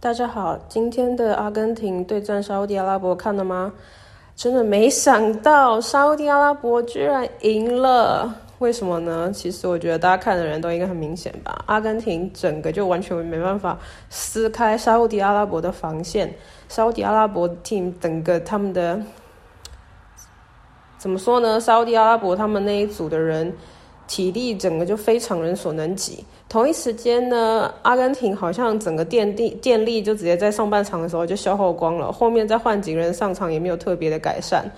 大家好，今天的阿根廷对战沙地阿拉伯看了吗？真的没想到沙地阿拉伯居然赢了，为什么呢？其实我觉得大家看的人都应该很明显吧。阿根廷整个就完全没办法撕开沙地阿拉伯的防线，沙地阿拉伯 team 整个他们的怎么说呢？沙地阿拉伯他们那一组的人。体力整个就非常人所能及。同一时间呢，阿根廷好像整个电力电力就直接在上半场的时候就消耗光了，后面再换几个人上场也没有特别的改善。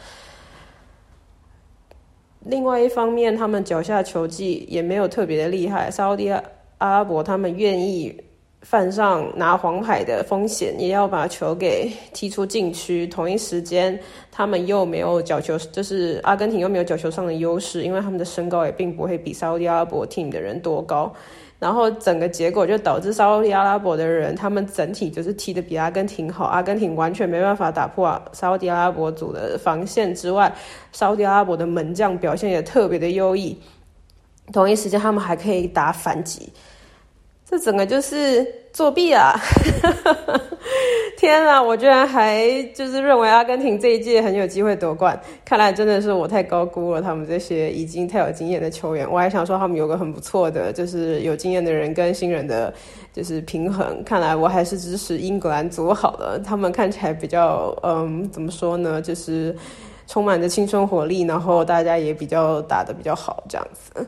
另外一方面，他们脚下球技也没有特别的厉害。沙特阿拉伯他们愿意。犯上拿黄牌的风险，也要把球给踢出禁区。同一时间，他们又没有角球，就是阿根廷又没有角球上的优势，因为他们的身高也并不会比沙特阿拉伯 team 的人多高。然后整个结果就导致沙特阿拉伯的人，他们整体就是踢的比阿根廷好，阿根廷完全没办法打破沙特阿拉伯组的防线之外，沙特阿拉伯的门将表现也特别的优异。同一时间，他们还可以打反击。这整个就是作弊啊！天啊，我居然还就是认为阿根廷这一届很有机会夺冠，看来真的是我太高估了他们这些已经太有经验的球员。我还想说他们有个很不错的，就是有经验的人跟新人的，就是平衡。看来我还是支持英格兰组好了，他们看起来比较嗯，怎么说呢？就是充满着青春活力，然后大家也比较打的比较好，这样子。